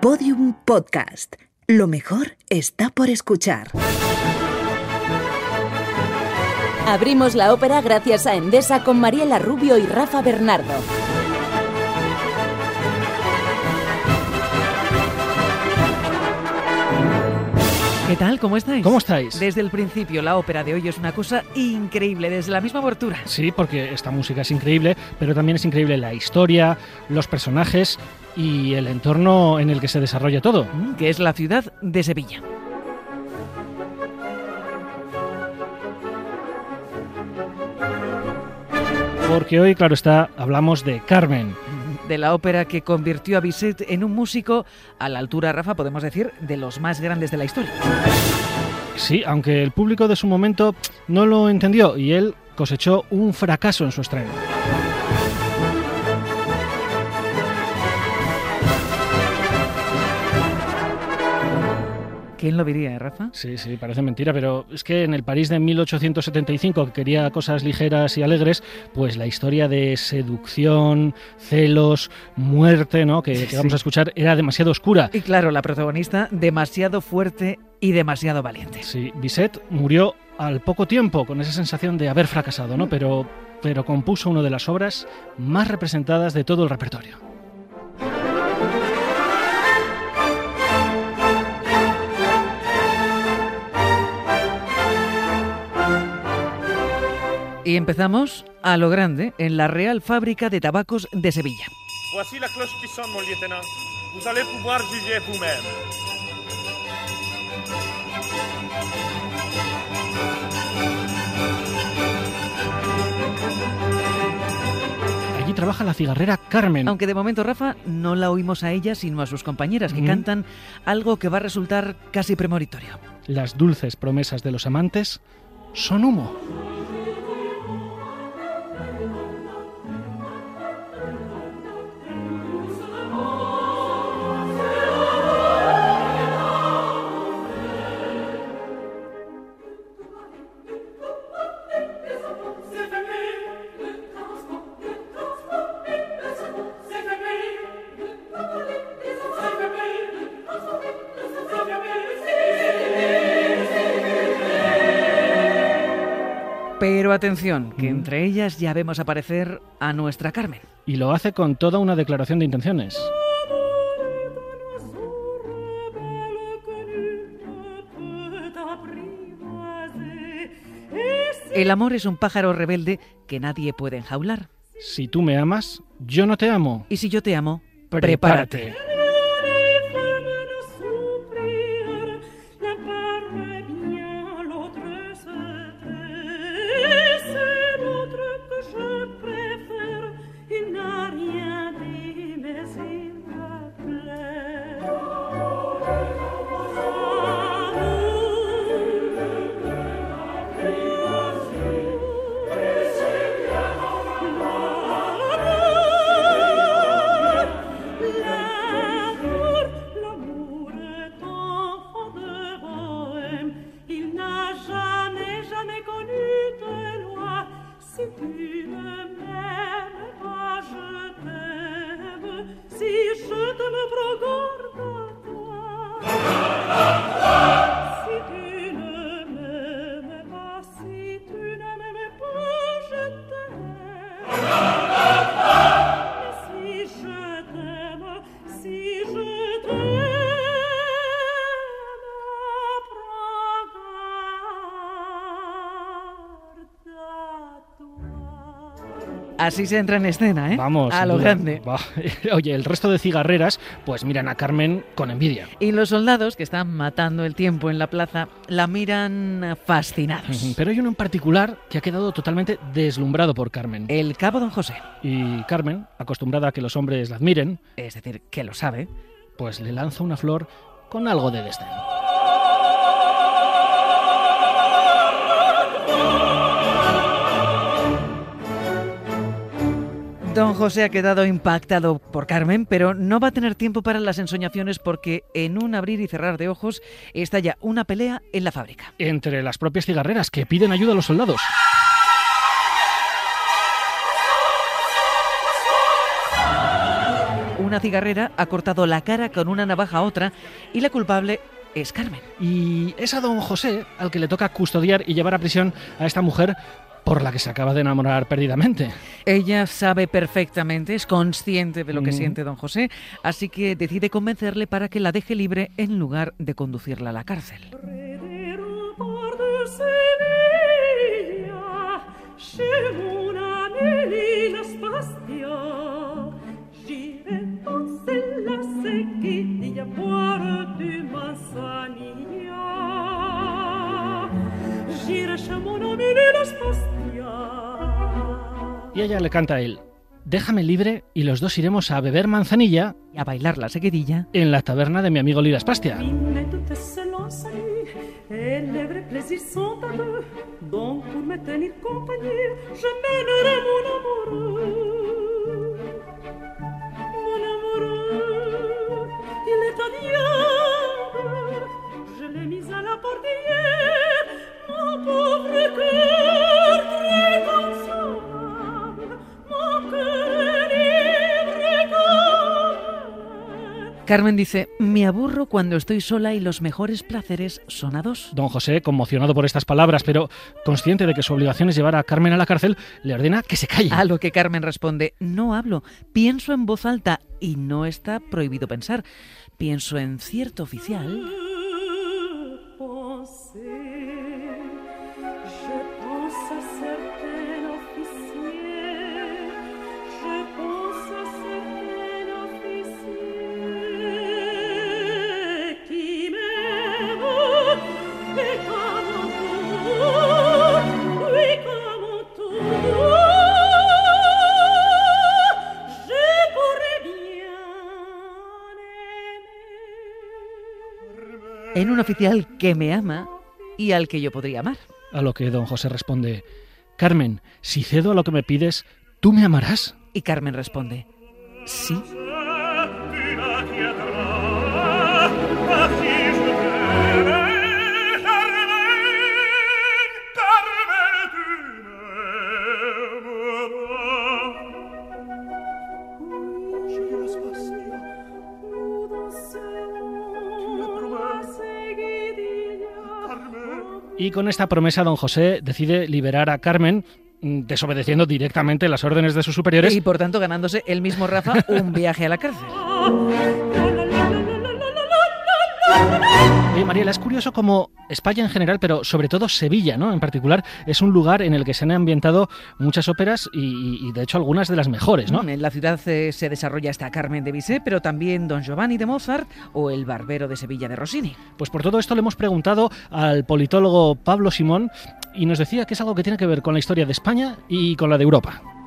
Podium Podcast. Lo mejor está por escuchar. Abrimos la ópera gracias a Endesa con Mariela Rubio y Rafa Bernardo. ¿Qué tal? ¿Cómo estáis? ¿Cómo estáis? Desde el principio, la ópera de hoy es una cosa increíble, desde la misma abertura. Sí, porque esta música es increíble, pero también es increíble la historia, los personajes y el entorno en el que se desarrolla todo. Mm, Que es la ciudad de Sevilla. Porque hoy, claro está, hablamos de Carmen. De la ópera que convirtió a Bizet en un músico a la altura, Rafa, podemos decir, de los más grandes de la historia. Sí, aunque el público de su momento no lo entendió y él cosechó un fracaso en su estreno. ¿Quién lo diría, eh, Rafa? Sí, sí, parece mentira, pero es que en el París de 1875, que quería cosas ligeras y alegres, pues la historia de seducción, celos, muerte, ¿no? que, que vamos Sí. a escuchar, era demasiado oscura. Y claro, la protagonista demasiado fuerte y demasiado valiente. Sí, Bizet murió al poco tiempo con esa sensación de haber fracasado, ¿no? Pero, pero compuso una de las obras más representadas de todo el repertorio. Y empezamos a lo grande en la Real Fábrica de Tabacos de Sevilla. Voici la cloche qui sonne, mon lieutenant. Vous allez pouvoir juger vous-même. Allí trabaja la cigarrera Carmen. Aunque de momento, Rafa, no la oímos a ella, sino a sus compañeras, que cantan algo que va a resultar casi premonitorio. Las dulces promesas de los amantes son humo. Pero atención, que entre ellas ya vemos aparecer a nuestra Carmen. Y lo hace con toda una declaración de intenciones. El amor es un pájaro rebelde que nadie puede enjaular. Si tú me amas, yo no te amo. Y si yo te amo, prepárate. L'amour, Así se entra en escena, ¿eh? Vamos. A lo duda. grande. Oye, el resto de cigarreras, pues miran a Carmen con envidia. Y los soldados que están matando el tiempo en la plaza la miran fascinados. Pero hay uno en particular que ha quedado totalmente deslumbrado por Carmen. El cabo don José, Y Carmen, acostumbrada a que los hombres la admiren, es decir, que lo sabe, pues le lanza una flor con algo de desdén. Don José ha quedado impactado por Carmen, pero no va a tener tiempo para las ensoñaciones porque en un abrir y cerrar de ojos estalla una pelea en la fábrica. Entre las propias cigarreras que piden ayuda a los soldados. una cigarrera ha cortado la cara con una navaja a otra y la culpable es Carmen. Y es a don José al que le toca custodiar y llevar a prisión a esta mujer por la que se acaba de enamorar perdidamente. Ella sabe perfectamente, es consciente de lo que Mm. siente don José, así que decide convencerle para que la deje libre en lugar de conducirla a la cárcel. Y ella le canta a él, déjame libre y los dos iremos a beber manzanilla Y a bailar la seguidilla, en la taberna de mi amigo Lira Spastia. Mais toutes se lancent à nu, et les vrais plaisirs sont à deux. Donc pour me tenir compagnie, je mènerai mon amoureux. Mon amoureux, il est un diable. Je l'ai mis à la portière, mon pauvre cœur Carmen dice, me aburro cuando estoy sola y los mejores placeres son a dos. Don José, conmocionado por estas palabras, pero consciente de que su obligación es llevar a Carmen a la cárcel, le ordena que se calle. A lo que Carmen responde, no hablo, pienso en voz alta y no está prohibido pensar. Pienso en cierto oficial. En un oficial que me ama y al que yo podría amar. A lo que don José responde, Carmen, si cedo a lo que me pides, ¿tú me amarás? Y Carmen responde, sí. Y con esta promesa, don José decide liberar a Carmen, mm, desobedeciendo directamente las órdenes de sus superiores. Y por tanto ganándose el mismo Rafa un viaje a la cárcel. Mariela, es curioso como España en general, pero sobre todo Sevilla, ¿no? En particular, es un lugar en el que se han ambientado muchas óperas y, y, de hecho algunas de las mejores, ¿no? En la ciudad eh, se desarrolla esta Carmen de Bizet, pero también Don Giovanni de Mozart o El Barbero de Sevilla de Rossini. Pues por todo esto le hemos preguntado al politólogo Pablo Simón y nos decía que es algo que tiene que ver con la historia de España y con la de Europa.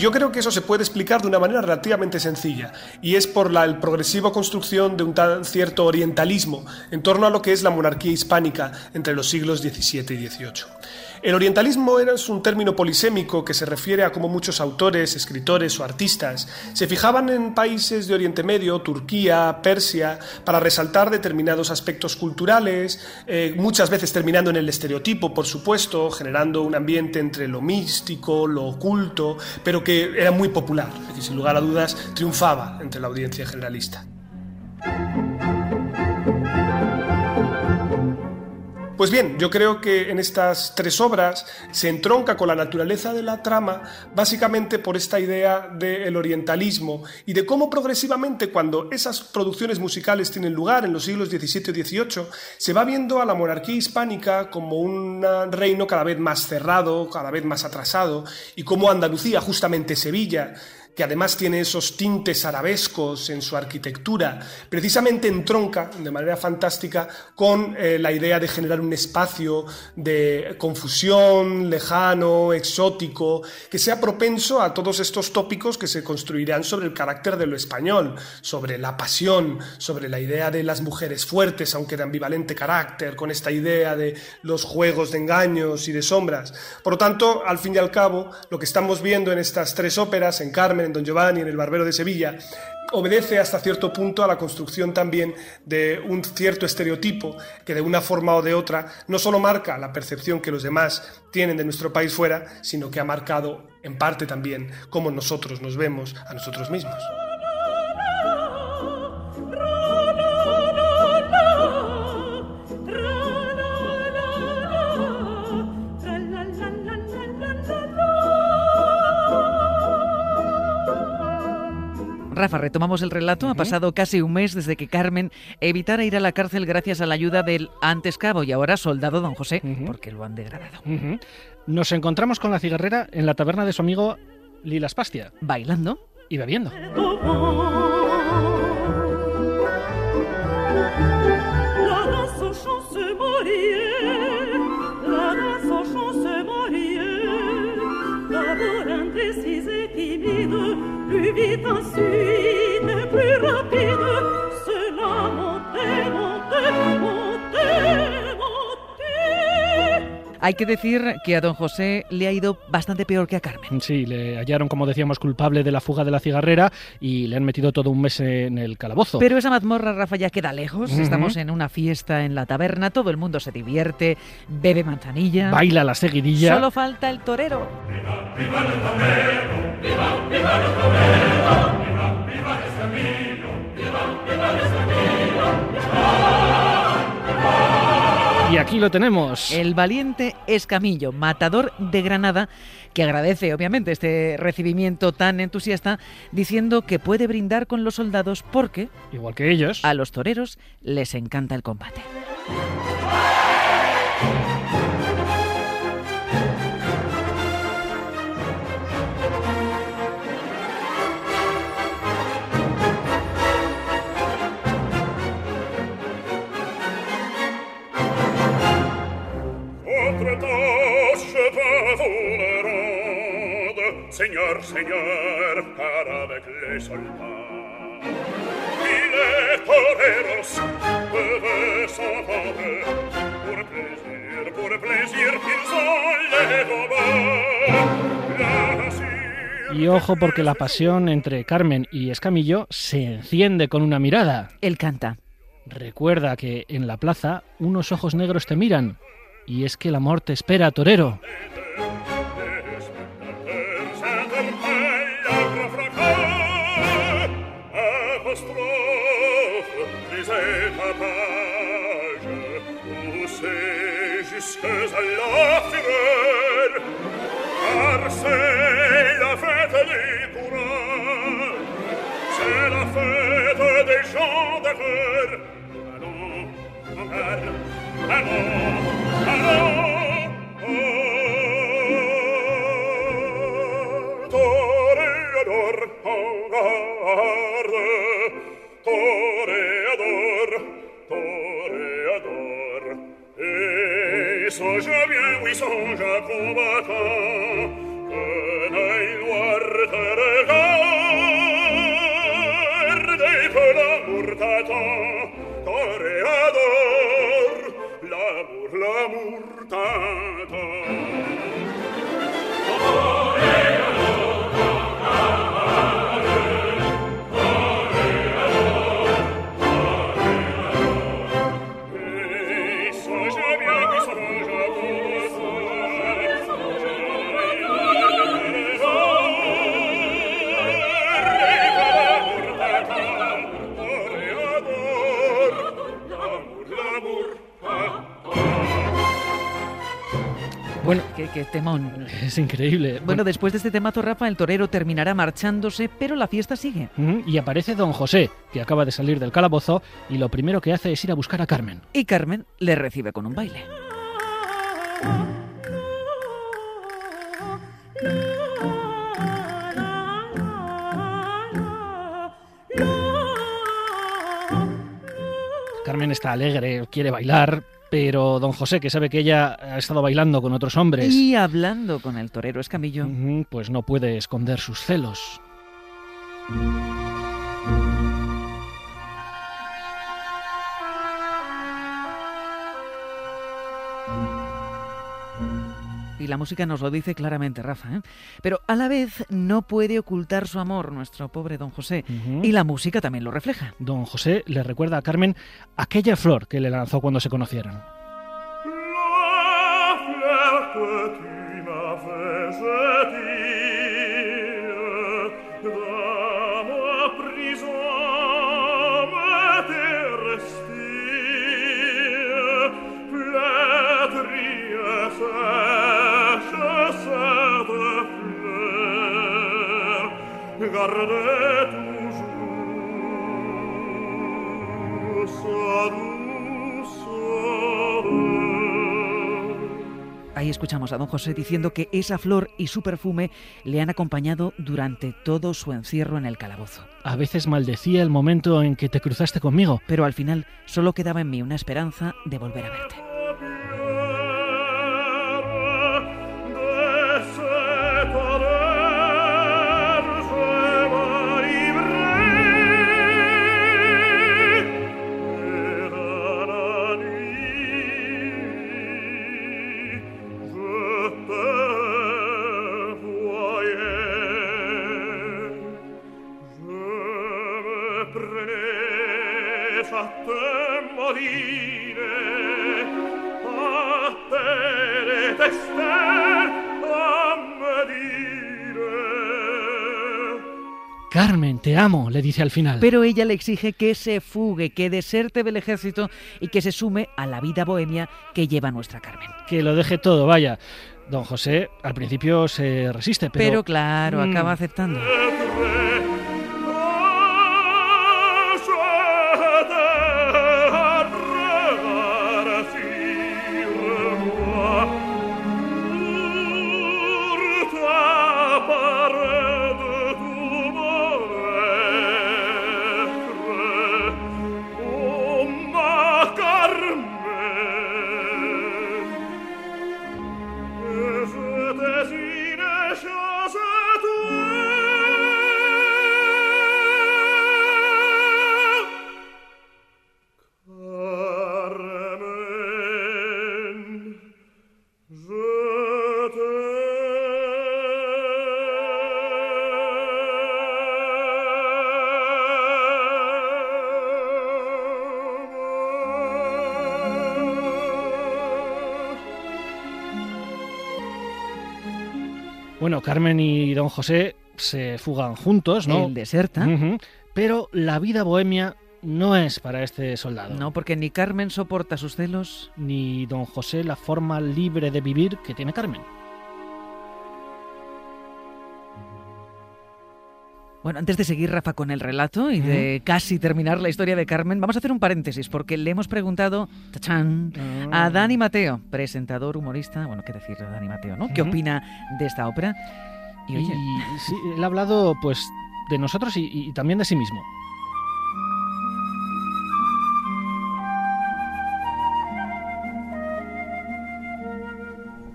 Yo creo que eso se puede explicar de una manera relativamente sencilla, y es por la progresiva construcción de un tan cierto orientalismo en torno a lo que es la monarquía hispánica entre los siglos XVII y XVIII. El orientalismo era un término polisémico que se refiere a cómo muchos autores, escritores o artistas se fijaban en países de Oriente Medio, Turquía, Persia, para resaltar determinados aspectos culturales, eh, muchas veces terminando en el estereotipo, por supuesto, generando un ambiente entre lo místico, lo oculto, pero que era muy popular, decir, sin lugar a dudas triunfaba entre la audiencia generalista. Pues bien, yo creo que en estas tres obras se entronca con la naturaleza de la trama básicamente por esta idea del orientalismo y de cómo progresivamente cuando esas producciones musicales tienen lugar en los siglos XVII y XVIII se va viendo a la monarquía hispánica como un reino cada vez más cerrado, cada vez más atrasado y como Andalucía, justamente Sevilla, que además tiene esos tintes arabescos en su arquitectura, precisamente entronca de manera fantástica con eh, la idea de generar un espacio de confusión, lejano, exótico, que sea propenso a todos estos tópicos que se construirán sobre el carácter de lo español, sobre la pasión, sobre la idea de las mujeres fuertes, aunque de ambivalente carácter, con esta idea de los juegos de engaños y de sombras. Por lo tanto, al fin y al cabo, lo que estamos viendo en estas tres óperas, en Carmen, en Don Giovanni, en El Barbero de Sevilla, obedece hasta cierto punto a la construcción también de un cierto estereotipo que de una forma o de otra no solo marca la percepción que los demás tienen de nuestro país fuera, sino que ha marcado en parte también cómo nosotros nos vemos a nosotros mismos. Rafa, retomamos el relato. Ha pasado casi un mes desde que Carmen evitara ir a la cárcel gracias a la ayuda del antes cabo y ahora soldado don José, porque lo han degradado. Nos encontramos con la cigarrera en la taberna de su amigo Lilas Pastia. Bailando. Y bebiendo. Vite ensuite, plus rapide, Hay que decir que a don José le ha ido bastante peor que a Carmen. Sí, le hallaron, como decíamos, culpable de la fuga de la cigarrera y le han metido todo un mes en el calabozo. Pero esa mazmorra, Rafa, ya queda lejos. Estamos en una fiesta en la taberna, todo el mundo se divierte, bebe manzanilla. Baila la seguidilla. Solo falta el torero. Y aquí lo tenemos. El valiente Escamillo, matador de Granada, que agradece obviamente este recibimiento tan entusiasta, diciendo que puede brindar con los soldados porque, Igual que ellos. a los toreros les encanta el combate. Ojo porque la pasión entre Carmen y Escamillo se enciende con una mirada. Él canta. Recuerda que en la plaza unos ojos negros te miran. Y es que el amor te espera, torero. Apostrophe, lisez ta page, poussez jusque à la fureur, car c'est Hello. Qué, temón. es increíble. Bueno, después de este temazo, Rafa, el torero terminará marchándose, pero la fiesta sigue. Y aparece don José, que acaba de salir del calabozo, y lo primero que hace es ir a buscar a Carmen. Y Carmen le recibe con un baile. Carmen está alegre, quiere bailar, pero don José, que sabe que ella ha estado bailando con otros hombres, Y hablando con el torero Escamillo, pues no puede esconder sus celos. La música nos lo dice claramente, Rafa. ¿eh? Pero a la vez no puede ocultar su amor, nuestro pobre don José. Y la música también lo refleja. Don José le recuerda a Carmen aquella flor que le lanzó cuando se conocieron. La fleur que tu toujours sa. Ahí escuchamos a don José diciendo que esa flor y su perfume le han acompañado durante todo su encierro en el calabozo. A veces maldecía el momento en que te cruzaste conmigo. Pero al final solo quedaba en mí una esperanza de volver a verte. Amo, le dice al final. Pero ella le exige que se fugue, que deserte del ejército y que se sume a la vida bohemia que lleva nuestra Carmen. Que lo deje todo, vaya. Don José al principio se resiste, pero... Pero, claro, acaba aceptando. Bueno, Carmen y don José se fugan juntos, ¿no? Él deserta. Pero la vida bohemia no es para este soldado. No, porque ni Carmen soporta sus celos. Ni don José la forma libre de vivir que tiene Carmen. Bueno, antes de seguir, Rafa, con el relato y de casi terminar la historia de Carmen, vamos a hacer un paréntesis porque le hemos preguntado ¡tachán! a Dani Mateo, presentador, humorista, bueno, qué decir de Dani Mateo, ¿no? ¿Qué opina de esta ópera? Y oye, Y sí, él ha hablado, pues, de nosotros y, y también de sí mismo.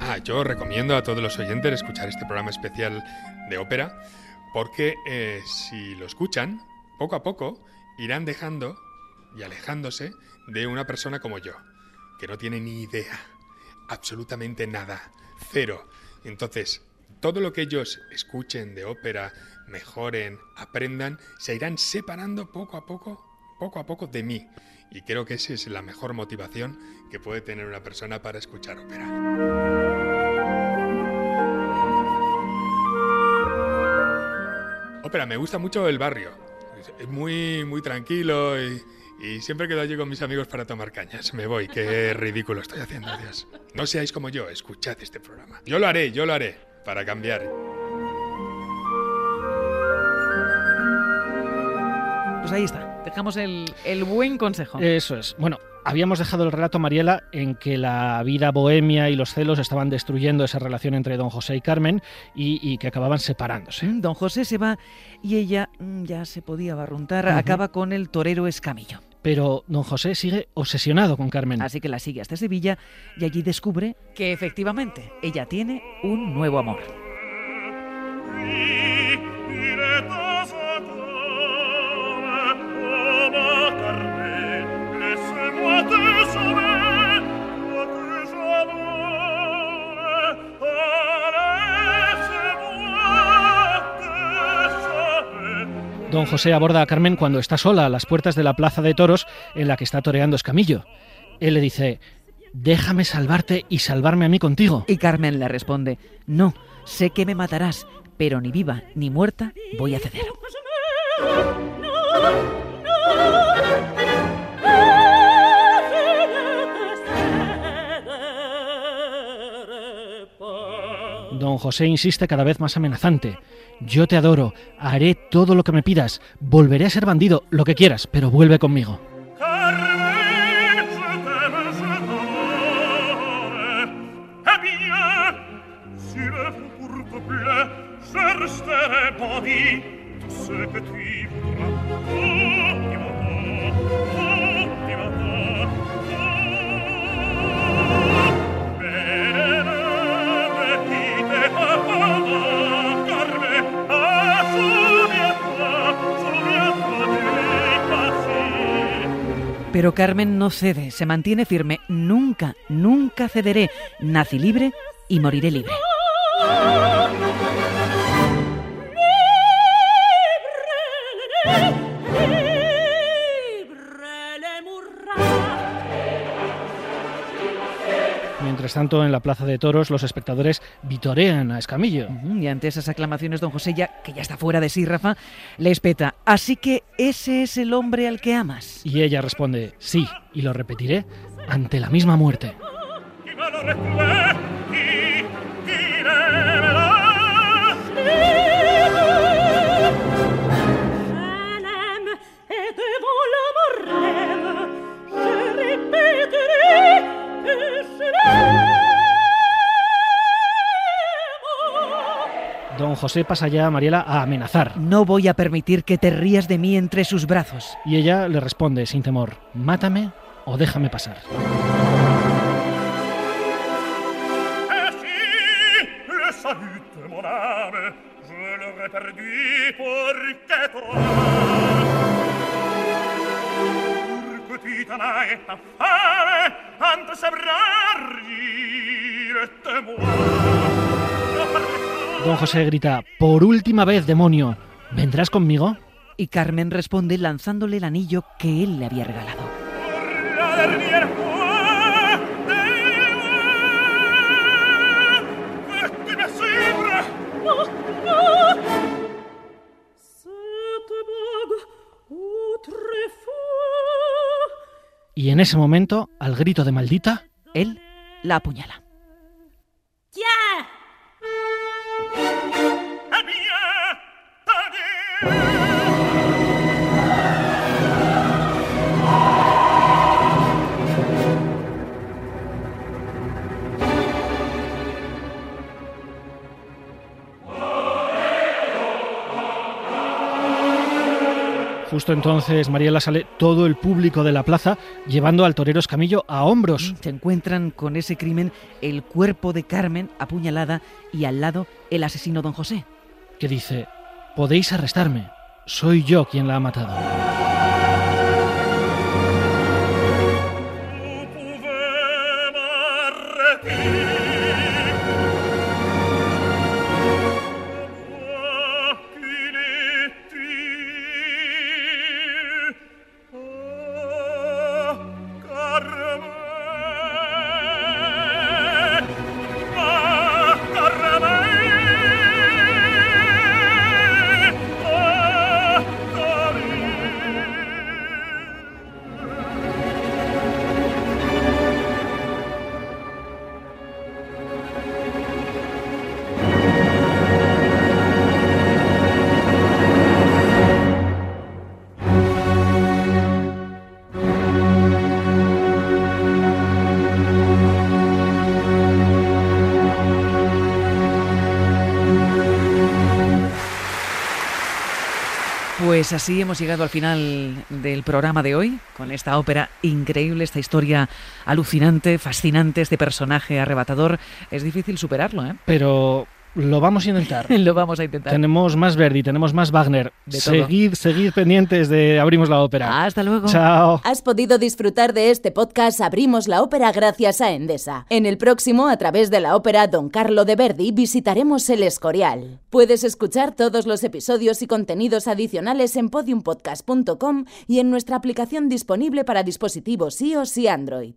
Ah, yo recomiendo a todos los oyentes escuchar este programa especial de ópera porque eh, si lo escuchan, poco a poco irán dejando y alejándose de una persona como yo, que no tiene ni idea, absolutamente nada, cero. Entonces, todo lo que ellos escuchen de ópera, mejoren, aprendan, se irán separando poco a poco, poco a poco de mí. Y creo que esa es la mejor motivación que puede tener una persona para escuchar ópera. Ópera, me gusta mucho el barrio. Es- muy, muy tranquilo y, y siempre quedo allí con mis amigos para tomar cañas. Me voy, qué ridículo estoy haciendo, Dios. No seáis como yo, escuchad este programa. Yo lo haré, yo lo haré, para cambiar. pues ahí está, dejamos el, el buen consejo. Eso es. Bueno, habíamos dejado el relato, Mariela, en que la vida bohemia y los celos estaban destruyendo esa relación entre don José y Carmen y, y que acababan separándose. Mm, Don José se va y ella mm, ya se podía barruntar, acaba con el torero Escamillo. Pero don José sigue obsesionado con Carmen. Así que la sigue hasta Sevilla y allí descubre que efectivamente ella tiene un nuevo amor. Don José aborda a Carmen cuando está sola a las puertas de la plaza de toros en la que está toreando Escamillo. Él le dice, déjame salvarte y salvarme a mí contigo. Y Carmen le responde, no, sé que me matarás, pero ni viva ni muerta voy a ceder. Don José insiste cada vez más amenazante. Yo te adoro, haré todo lo que me pidas, volveré a ser bandido, lo que quieras, pero vuelve conmigo. Pero Carmen no cede, se mantiene firme. Nunca, nunca cederé. Nací libre y moriré libre. Mientras tanto, en la plaza de toros, los espectadores vitorean a Escamillo. Y ante esas aclamaciones, don José, ya que ya está fuera de sí, Rafa, le espeta. Así que ese es el hombre al que amas. Y ella responde, sí, y lo repetiré, ante la misma muerte. Don José pasa ya a Mariela a amenazar. No voy a permitir que te rías de mí entre sus brazos. Y ella le responde sin temor, mátame o déjame pasar. Don José grita, por última vez, demonio, ¿vendrás conmigo? Y Carmen responde lanzándole el anillo que él le había regalado. Y en ese momento, al grito de maldita, Él la apuñala. Justo entonces Mariela sale todo el público de la plaza llevando al torero Escamillo a hombros. Se encuentran con ese crimen el cuerpo de Carmen apuñalada y al lado el asesino don José. que dice, podéis arrestarme, soy yo quien la ha matado. Pues así hemos llegado al final del programa de hoy, con esta ópera increíble, esta historia alucinante, fascinante, este personaje arrebatador. Es difícil superarlo, ¿eh? Pero Lo vamos a intentar. Lo vamos a intentar. Tenemos más Verdi, tenemos más Wagner. De todo. seguid, seguid pendientes de Abrimos la Ópera. Hasta luego. Chao. Has podido disfrutar de este podcast Abrimos la Ópera gracias a Endesa. En el próximo, a través de la ópera Don Carlo de Verdi, visitaremos el Escorial. Puedes escuchar todos los episodios y contenidos adicionales en podiumpodcast.com y en nuestra aplicación disponible para dispositivos iOS y Android.